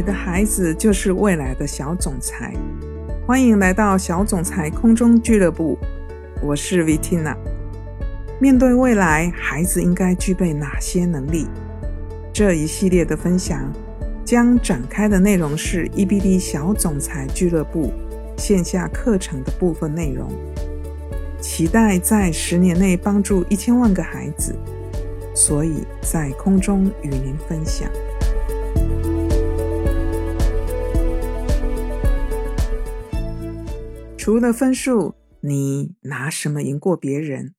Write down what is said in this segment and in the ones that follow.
你的孩子就是未来的小总裁。欢迎来到小总裁空中俱乐部，我是 Vitina。面对未来，孩子应该具备哪些能力？这一系列的分享将展开的内容是 EBD 小总裁俱乐部线下课程的部分内容，期待在十年内帮助一千万个孩子，所以在空中与您分享。除了分数，你拿什么赢过别人？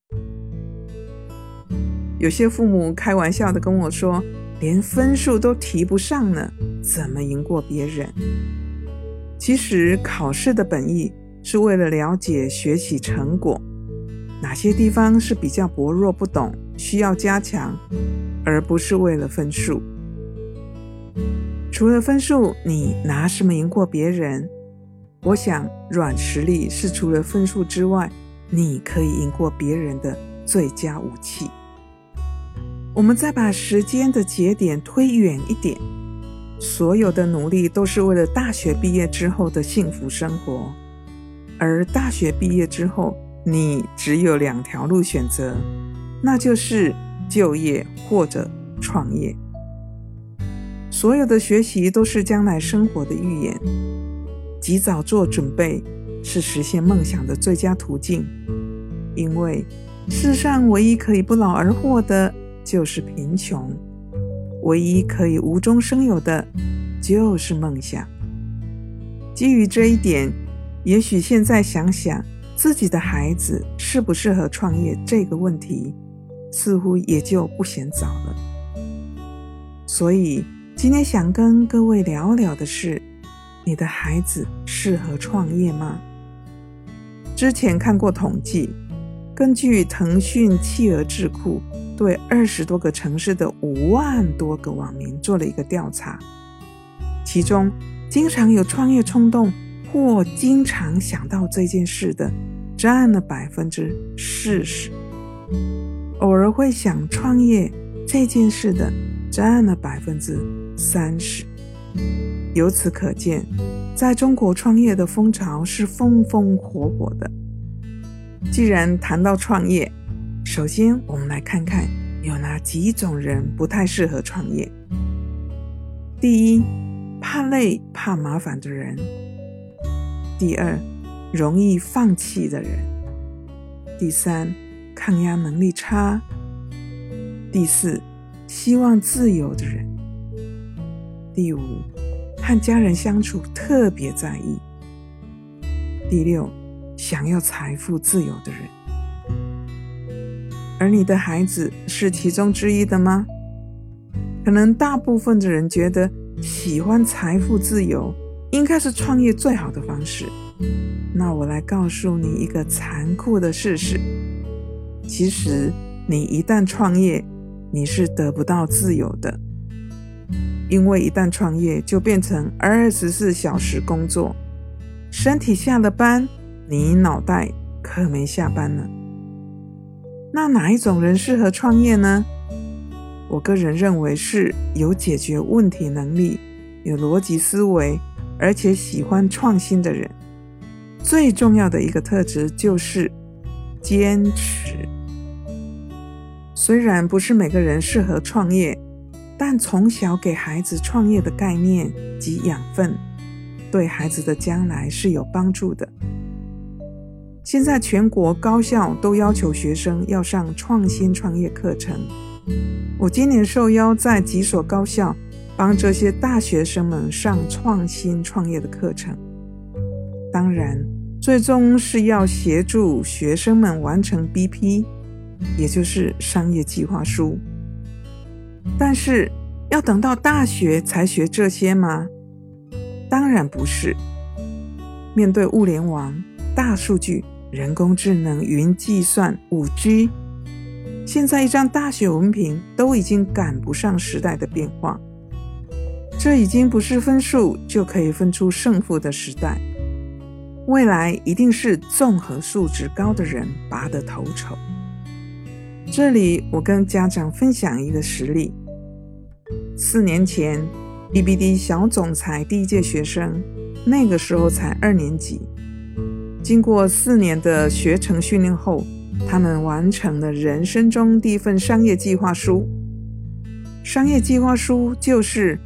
有些父母开玩笑的跟我说：“连分数都提不上呢，怎么赢过别人？”其实考试的本意是为了了解学习成果，哪些地方是比较薄弱不懂，需要加强，而不是为了分数。除了分数，你拿什么赢过别人？我想，软实力是除了分数之外，你可以赢过别人的最佳武器。我们再把时间的节点推远一点，所有的努力都是为了大学毕业之后的幸福生活。而大学毕业之后，你只有两条路选择，那就是就业或者创业。所有的学习都是将来生活的预演，及早做准备是实现梦想的最佳途径。因为世上唯一可以不劳而获的。就是贫穷，唯一可以无中生有的，就是梦想。基于这一点，也许现在想想自己的孩子适不适合创业这个问题，似乎也就不嫌早了。所以今天想跟各位聊聊的是，你的孩子适合创业吗？之前看过统计，根据腾讯企鹅智库。对二十多个城市的五万多个网民做了一个调查，其中经常有创业冲动或经常想到这件事的占了百分之四十，偶尔会想创业这件事的占了百分之三十。由此可见，在中国创业的风潮是风风火火的。既然谈到创业，首先，我们来看看有哪几种人不太适合创业。第一，怕累、怕麻烦的人；第二，容易放弃的人；第三，抗压能力差；第四，希望自由的人；第五，和家人相处特别在意；第六，想要财富自由的人。而你的孩子是其中之一的吗？可能大部分的人觉得，喜欢财富自由应该是创业最好的方式。那我来告诉你一个残酷的事实：其实你一旦创业，你是得不到自由的，因为一旦创业就变成二十四小时工作，身体下了班，你脑袋可没下班呢。那哪一种人适合创业呢？我个人认为是有解决问题能力、有逻辑思维，而且喜欢创新的人。最重要的一个特质就是坚持。虽然不是每个人适合创业，但从小给孩子创业的概念及养分，对孩子的将来是有帮助的。现在全国高校都要求学生要上创新创业课程。我今年受邀在几所高校帮这些大学生们上创新创业的课程。当然，最终是要协助学生们完成 BP，也就是商业计划书。但是，要等到大学才学这些吗？当然不是。面对物联网、大数据。人工智能、云计算、五 G，现在一张大学文凭都已经赶不上时代的变化。这已经不是分数就可以分出胜负的时代，未来一定是综合素质高的人拔得头筹。这里我跟家长分享一个实例：四年前，，BBD 小总裁第一届学生，那个时候才二年级。经过四年的学成训练后，他们完成了人生中第一份商业计划书。商业计划书就是，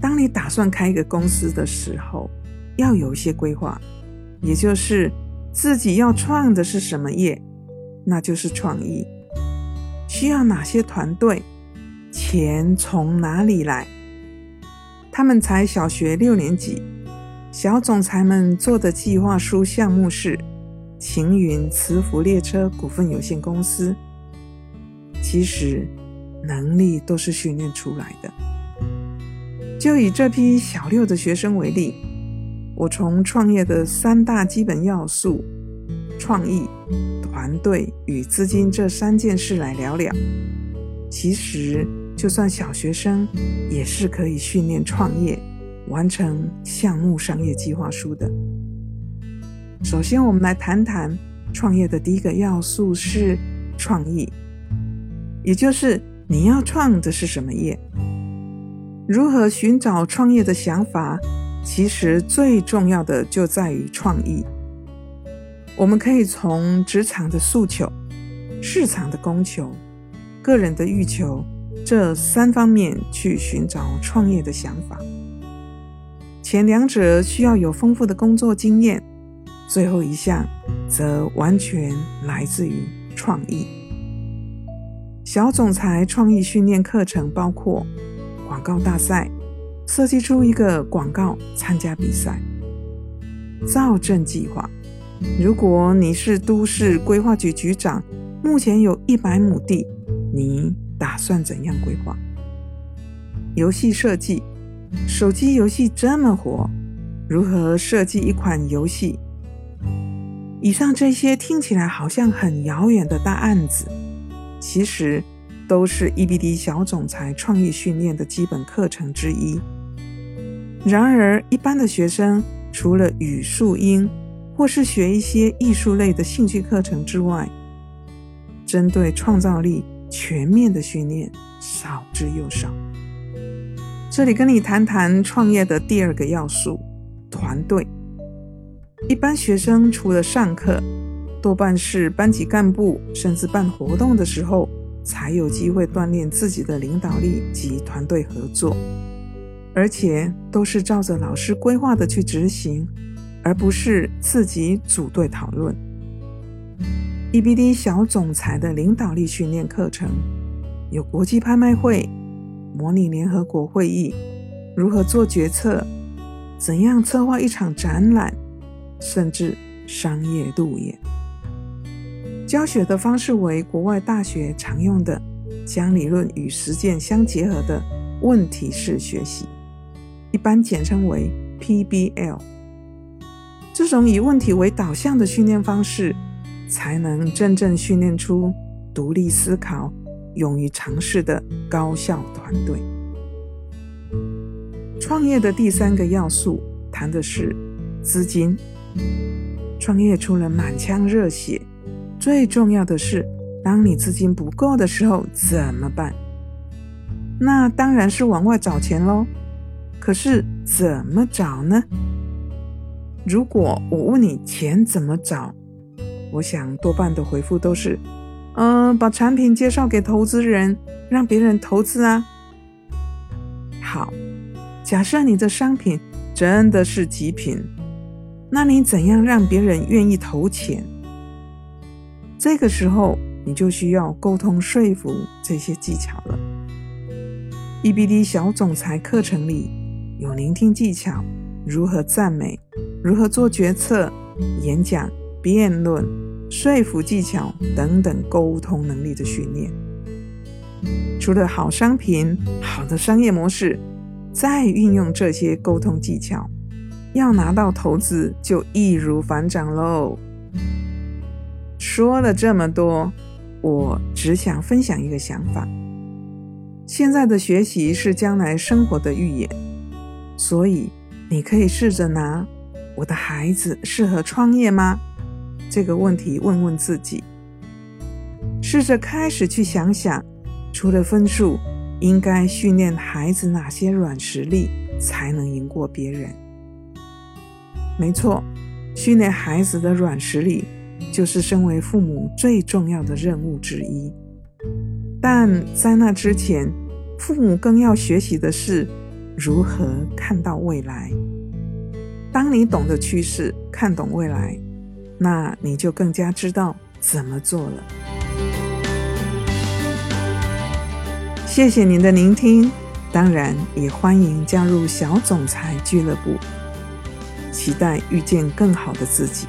当你打算开一个公司的时候，要有一些规划，也就是自己要创的是什么业，那就是创意。需要哪些团队？钱从哪里来？他们才小学六年级。小总裁们做的计划书项目是晴云磁浮列车股份有限公司。其实能力都是训练出来的。就以这批小六的学生为例，我从创业的三大基本要素——创意、团队与资金这三件事来聊聊。其实，就算小学生也是可以训练创业。完成项目商业计划书的。首先，我们来谈谈创业的第一个要素是创意，也就是你要创的是什么业。如何寻找创业的想法？其实最重要的就在于创意。我们可以从职场的诉求、市场的供求、个人的欲求这三方面去寻找创业的想法。前两者需要有丰富的工作经验，最后一项则完全来自于创意。小总裁创意训练课程包括广告大赛，设计出一个广告参加比赛；造证计划，如果你是都市规划局局长，目前有一百亩地，你打算怎样规划？游戏设计。手机游戏这么火，如何设计一款游戏？以上这些听起来好像很遥远的大案子，其实都是 EBD 小总裁创意训练的基本课程之一。然而，一般的学生除了语数英或是学一些艺术类的兴趣课程之外，针对创造力全面的训练少之又少。这里跟你谈谈创业的第二个要素——团队。一般学生除了上课，多半是班级干部，甚至办活动的时候，才有机会锻炼自己的领导力及团队合作，而且都是照着老师规划的去执行，而不是自己组队讨论。EBD 小总裁的领导力训练课程有国际拍卖会。模拟联合国会议，如何做决策，怎样策划一场展览，甚至商业路演。教学的方式为国外大学常用的，将理论与实践相结合的问题式学习，一般简称为 PBL。这种以问题为导向的训练方式，才能真正训练出独立思考。勇于尝试的高效团队。创业的第三个要素谈的是资金。创业出了满腔热血，最重要的是，当你资金不够的时候怎么办？那当然是往外找钱喽。可是怎么找呢？如果我问你钱怎么找，我想多半的回复都是。嗯，把产品介绍给投资人，让别人投资啊。好，假设你的商品真的是极品，那你怎样让别人愿意投钱？这个时候你就需要沟通说服这些技巧了。EBD 小总裁课程里有聆听技巧，如何赞美，如何做决策、演讲、辩论。说服技巧等等沟通能力的训练，除了好商品、好的商业模式，再运用这些沟通技巧，要拿到投资就易如反掌喽。说了这么多，我只想分享一个想法：现在的学习是将来生活的预演，所以你可以试着拿“我的孩子适合创业吗？”这个问题问问自己，试着开始去想想，除了分数，应该训练孩子哪些软实力，才能赢过别人。没错，训练孩子的软实力，就是身为父母最重要的任务之一。但在那之前，父母更要学习的是如何看到未来。当你懂得趋势，看懂未来，那你就更加知道怎么做了。谢谢您的聆听，当然也欢迎加入小总裁俱乐部，期待遇见更好的自己。